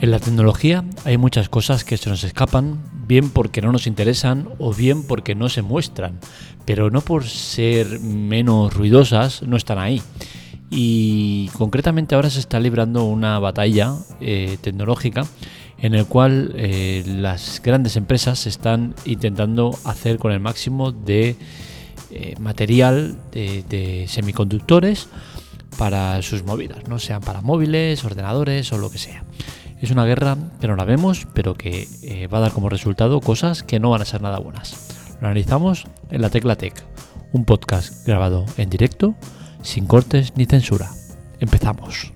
En la tecnología hay muchas cosas que se nos escapan, bien porque no nos interesan o bien porque no se muestran, pero no por ser menos ruidosas no están ahí. Y concretamente ahora se está librando una batalla eh, tecnológica en el cual eh, las grandes empresas están intentando hacer con el máximo de eh, material de, semiconductores para sus movidas, no sean para móviles, ordenadores o lo que sea. Es una guerra que no la vemos, pero que eh, va a dar como resultado cosas que no van a ser nada buenas. Lo analizamos en la Tecla Tech, un podcast grabado en directo, sin cortes ni censura. Empezamos.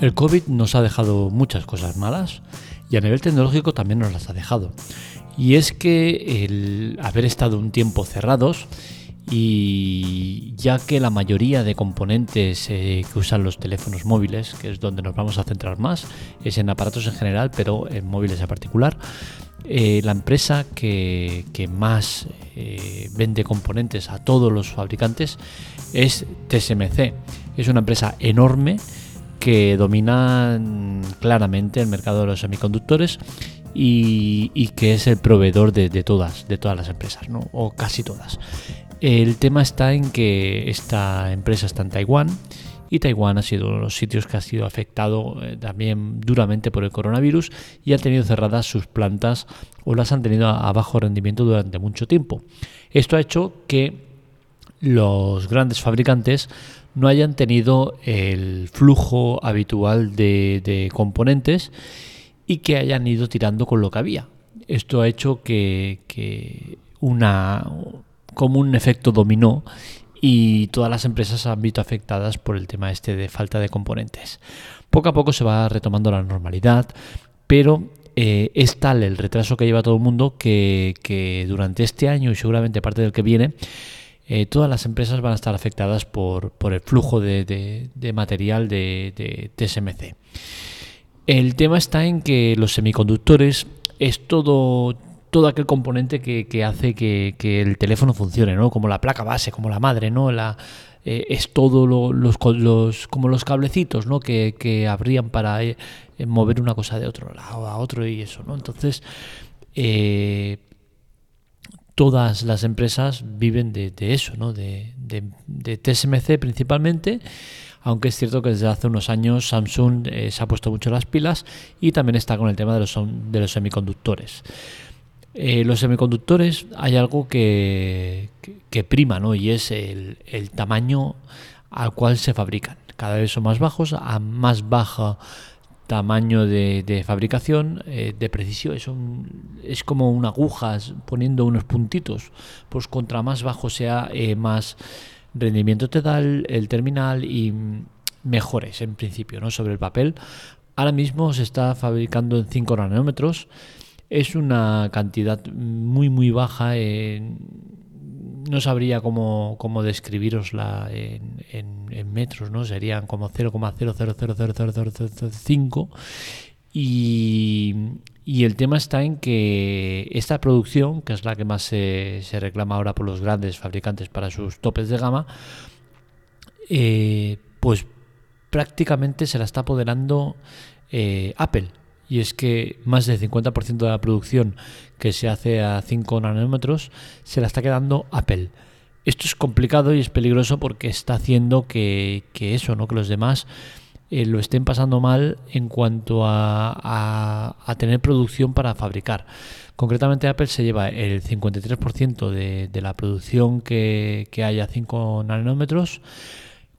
El COVID nos ha dejado muchas cosas malas y a nivel tecnológico también nos las ha dejado. Y es que el haber estado un tiempo cerrados y ya que la mayoría de componentes eh, que usan los teléfonos móviles, que es donde nos vamos a centrar más, es en aparatos en general, pero en móviles en particular, eh, la empresa que, más eh, vende componentes a todos los fabricantes es TSMC. Es una empresa enorme que domina claramente el mercado de los semiconductores y, que es el proveedor de, todas, de todas las empresas, ¿no? o casi todas. El tema está en que esta empresa está en Taiwán y Taiwán ha sido uno de los sitios que ha sido afectado eh, también duramente por el coronavirus y ha tenido cerradas sus plantas o las han tenido a, bajo rendimiento durante mucho tiempo. Esto ha hecho que los grandes fabricantes no hayan tenido el flujo habitual de componentes y que hayan ido tirando con lo que había. Esto ha hecho que, una como un efecto dominó y todas las empresas han visto afectadas por el tema este de falta de componentes. Poco a poco se va retomando la normalidad, pero eh, es tal el retraso que lleva todo el mundo que, durante este año y seguramente parte del que viene, eh, todas las empresas van a estar afectadas por, el flujo de, material de, de TSMC. El tema está en que los semiconductores es todo, todo aquel componente que, hace que, el teléfono funcione, ¿no? Como la placa base, como la madre, ¿no? Eh, es todo los, los, como los cablecitos, ¿no? Que, que habrían para eh, mover una cosa de otro lado a otro y eso, ¿no? Entonces, eh, todas las empresas viven de, eso, ¿no? De, de TSMC principalmente aunque es cierto que desde hace unos años Samsung eh, se ha puesto mucho las pilas y también está con el tema de los, de los semiconductores. Eh, los semiconductores hay algo que, prima, ¿no? Y es el, tamaño al cual se fabrican. Cada vez son más bajos, a más bajo tamaño de, fabricación, eh, de precisión. Es, es como una aguja poniendo unos puntitos. Pues contra más bajo sea, más rendimiento te da el, terminal y mejores en principio ¿no? sobre el papel. Ahora mismo se está fabricando en 5 nanómetros. Es una cantidad muy muy baja. no sabría cómo, cómo describirosla en, en, metros, ¿no? Serían como 0,0000005 y, y el tema está en que esta producción, que es la que más se, reclama ahora por los grandes fabricantes para sus topes de gama, eh, pues prácticamente se la está apoderando eh, Apple. Y es que más del 50% de la producción que se hace a 5 nanómetros se la está quedando Apple. Esto es complicado y es peligroso porque está haciendo que, que eso, ¿no? que los demás eh, lo estén pasando mal en cuanto a, a, tener producción para fabricar. Concretamente Apple se lleva el 53% de, de, la producción que, que hay a 5 nanómetros.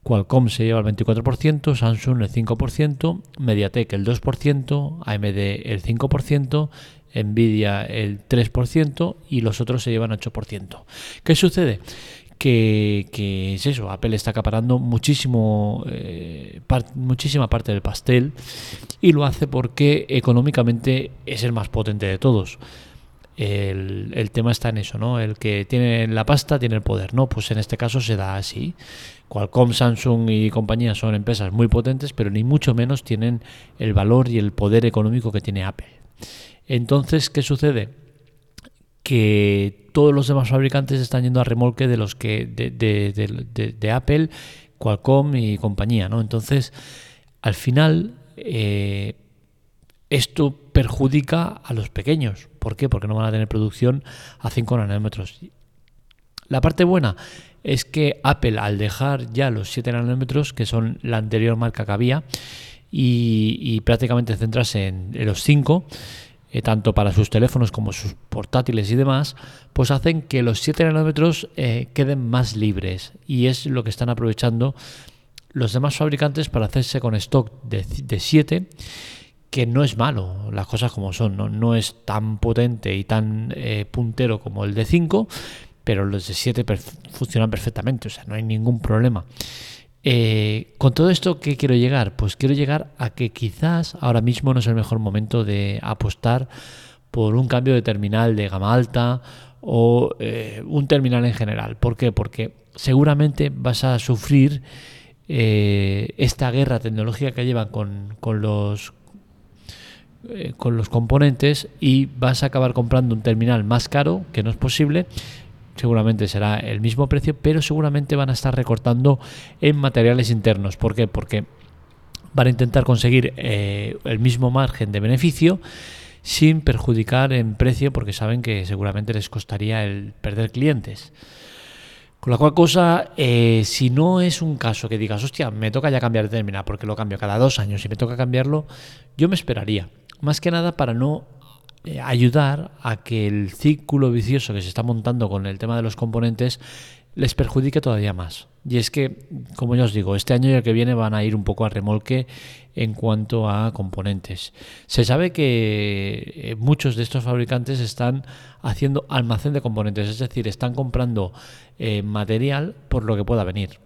Qualcomm se lleva el 24%, Samsung el 5%, MediaTek el 2%, AMD el 5%, Nvidia el 3% y los otros se llevan 8%. ¿Qué sucede? Que, es eso, Apple está acaparando muchísimo, eh, muchísima parte del pastel y lo hace porque económicamente es el más potente de todos. El, tema está en eso, ¿no? El que tiene la pasta tiene el poder, ¿no? Pues en este caso se da así. Qualcomm, Samsung y compañía son empresas muy potentes, pero ni mucho menos tienen el valor y el poder económico que tiene Apple. Entonces, ¿qué sucede? Que todos los demás fabricantes están yendo a remolque de los que de, Apple, Qualcomm y compañía, ¿no? Entonces, al final, eh, esto perjudica a los pequeños. ¿Por qué? Porque no van a tener producción a 5 nanómetros. La parte buena es que Apple, al dejar ya los 7 nanómetros, que son la anterior marca que había, y, prácticamente centrarse en, los 5, eh, tanto para sus teléfonos como sus portátiles y demás, pues hacen que los 7 nanómetros eh, queden más libres. Y es lo que están aprovechando los demás fabricantes para hacerse con stock de 7 que no es malo, las cosas como son, no, es tan potente y tan eh, puntero como el de 5, pero los de 7 funcionan perfectamente, o sea, no hay ningún problema. Eh, con todo esto, ¿qué quiero llegar? Pues quiero llegar a que quizás ahora mismo no es el mejor momento de apostar por un cambio de terminal de gama alta o eh, un terminal en general. ¿Por qué? Porque seguramente vas a sufrir eh, esta guerra tecnológica que llevan con, con los con los componentes y vas a acabar comprando un terminal más caro, que no es posible, seguramente será el mismo precio, pero seguramente van a estar recortando en materiales internos. ¿Por qué? Porque van a intentar conseguir eh, el mismo margen de beneficio sin perjudicar en precio porque saben que seguramente les costaría el perder clientes. Con la cual cosa, eh, si no es un caso que digas, hostia, me toca ya cambiar de terminal porque lo cambio cada dos años y me toca cambiarlo, yo me esperaría. Más que nada para no eh, ayudar a que el círculo vicioso que se está montando con el tema de los componentes les perjudique todavía más. Y es que, como ya os digo, este año y el que viene van a ir un poco a remolque en cuanto a componentes. Se sabe que eh, muchos de estos fabricantes están haciendo almacén de componentes, es decir, están comprando eh, material por lo que pueda venir.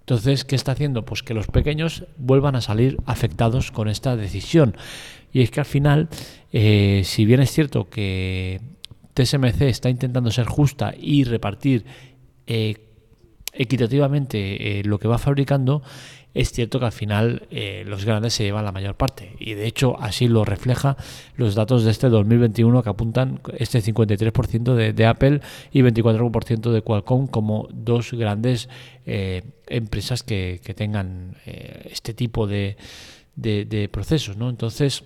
Entonces, ¿qué está haciendo? Pues que los pequeños vuelvan a salir afectados con esta decisión. Y es que al final, eh, si bien es cierto que TSMC está intentando ser justa y repartir eh, equitativamente eh, lo que va fabricando, es cierto que al final los grandes se llevan la mayor parte. Y de hecho así lo refleja los datos de este 2021 que apuntan este 53% de, de, Apple y 24% de Qualcomm como dos grandes empresas que, tengan este tipo de, de, procesos. ¿no? Entonces,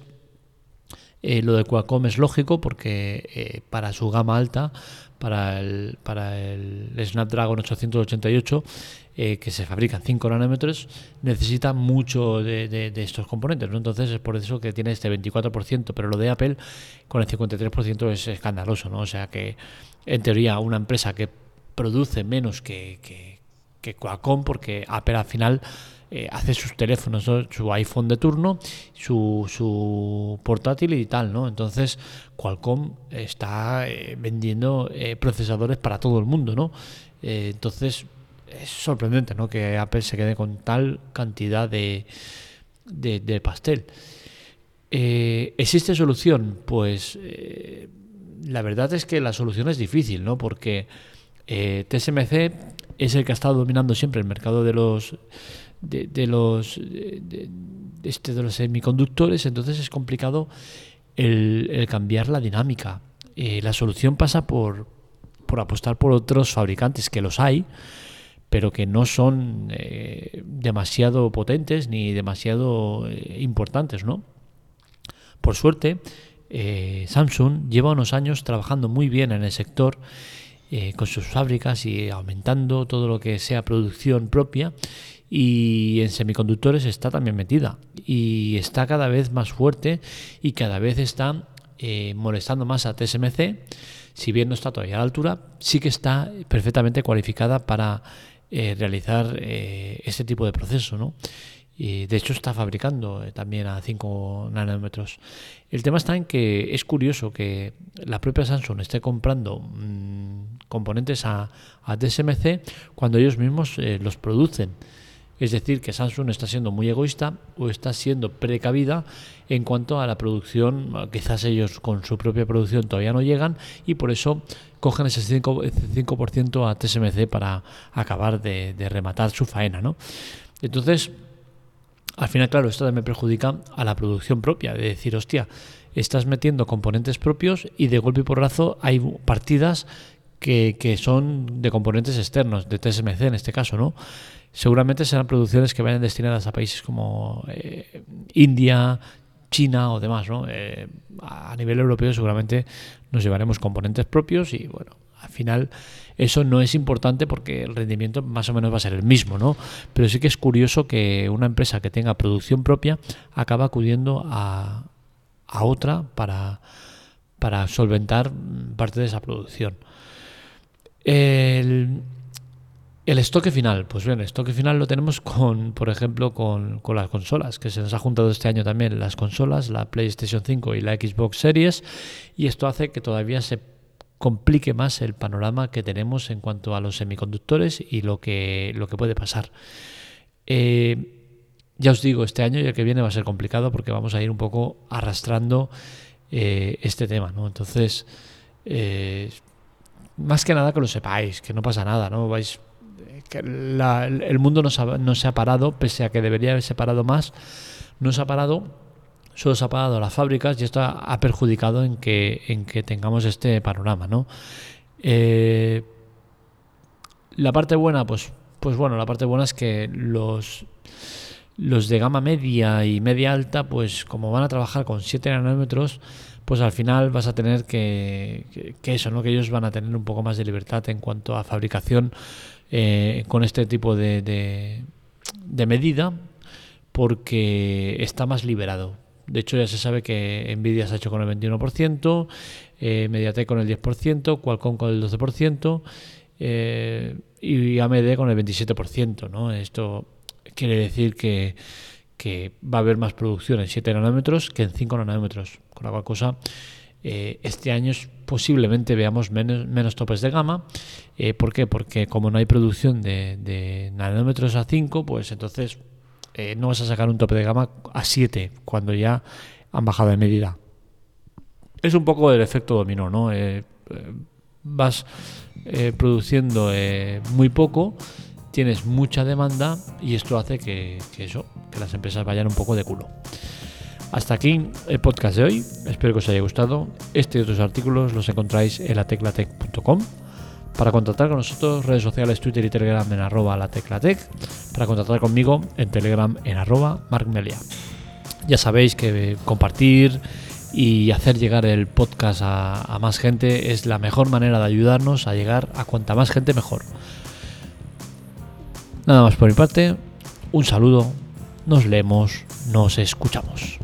eh, lo de Qualcomm es lógico porque eh, para su gama alta, para el, para el Snapdragon 888, eh, que se fabrica en 5 nanómetros, necesita mucho de, estos componentes. Entonces es por eso que tiene este 24%, pero lo de Apple con el 53% es escandaloso. ¿no? O sea que, en teoría, una empresa que produce menos que, que, que Qualcomm, porque Apple al final eh, hace sus teléfonos, su iPhone de turno, su, su, portátil y tal, ¿no? Entonces, Qualcomm está eh, vendiendo eh, procesadores para todo el mundo, ¿no? entonces, es sorprendente, ¿no? Que Apple se quede con tal cantidad de, de, pastel. ¿Existe solución? Pues la verdad es que la solución es difícil, ¿no? Porque TSMC es el que ha estado dominando siempre el mercado de los de, los, de, este, de los semiconductores, entonces es complicado el, cambiar la dinámica. Eh, la solución pasa por, por apostar por otros fabricantes, que los hay, pero que no son eh, demasiado potentes ni demasiado eh, importantes, ¿no? Por suerte, Samsung lleva unos años trabajando muy bien en el sector con sus fábricas y aumentando todo lo que sea producción propia y en semiconductores está también metida y está cada vez más fuerte y cada vez está eh, molestando más a TSMC. Si bien no está todavía a la altura, sí que está perfectamente cualificada para eh, realizar eh, este tipo de proceso. ¿no? Y de hecho está fabricando también a 5 nanómetros. El tema está en que es curioso que la propia Samsung esté comprando mm, componentes a, a, TSMC cuando ellos mismos los producen. Es decir, que Samsung está siendo muy egoísta o está siendo precavida en cuanto a la producción. Quizás ellos con su propia producción todavía no llegan y por eso cogen ese 5%, a TSMC para acabar de, rematar su faena. ¿no? Entonces, al final, claro, esto también perjudica a la producción propia, de decir, hostia, estás metiendo componentes propios y de golpe y porrazo hay partidas que, son de componentes externos, de TSMC en este caso, ¿no? Seguramente serán producciones que vayan destinadas a países como eh, India, China o demás, ¿no? Eh, a nivel europeo seguramente nos llevaremos componentes propios y bueno, al final eso no es importante porque el rendimiento más o menos va a ser el mismo, ¿no? Pero sí que es curioso que una empresa que tenga producción propia acaba acudiendo a, a otra para, para solventar parte de esa producción. El, el estoque final, pues bien, el estoque final lo tenemos con, por ejemplo, con, con, las consolas, que se nos ha juntado este año también las consolas, la PlayStation 5 y la Xbox Series, y esto hace que todavía se complique más el panorama que tenemos en cuanto a los semiconductores y lo que, lo que puede pasar. Eh, ya os digo, este año y el que viene va a ser complicado porque vamos a ir un poco arrastrando eh, este tema, ¿no? Entonces, eh, más que nada que lo sepáis, que no pasa nada, ¿no? Vais, que el mundo no se, ha, no se ha parado, pese a que debería haberse parado más, no se ha parado solo se ha parado las fábricas y esto ha, perjudicado en que, en que tengamos este panorama, ¿no? Eh, la parte buena, pues, pues bueno, la parte buena es que los, los de gama media y media alta, pues como van a trabajar con 7 nanómetros, pues al final vas a tener que, que, eso, ¿no? Que ellos van a tener un poco más de libertad en cuanto a fabricación eh, con este tipo de, de, medida, porque está más liberado de hecho, ya se sabe que Nvidia se ha hecho con el 21%, eh, Mediatek con el 10%, Qualcomm con el 12% eh, y AMD con el 27%. ¿no? Esto quiere decir que, va a haber más producción en 7 nanómetros que en 5 nanómetros. Con la cosa, eh, este año posiblemente veamos menos, menos topes de gama. ¿Por qué? Porque como no hay producción de, nanómetros a 5, pues entonces eh, no vas a sacar un tope de gama a 7 cuando ya han bajado de medida. Es un poco el efecto dominó, ¿no? Eh, eh, vas produciendo muy poco, tienes mucha demanda y esto hace que, eso, que las empresas vayan un poco de culo. Hasta aquí el podcast de hoy. Espero que os haya gustado. Este y otros artículos los encontráis en la lateclatec.com. Para contactar con nosotros, redes sociales, Twitter y Telegram en arroba la teclatec. Para contactar conmigo en Telegram en arroba markmelia. Ya sabéis que compartir y hacer llegar el podcast a, más gente es la mejor manera de ayudarnos a llegar a cuanta más gente mejor. Nada más por mi parte, un saludo, nos leemos, nos escuchamos.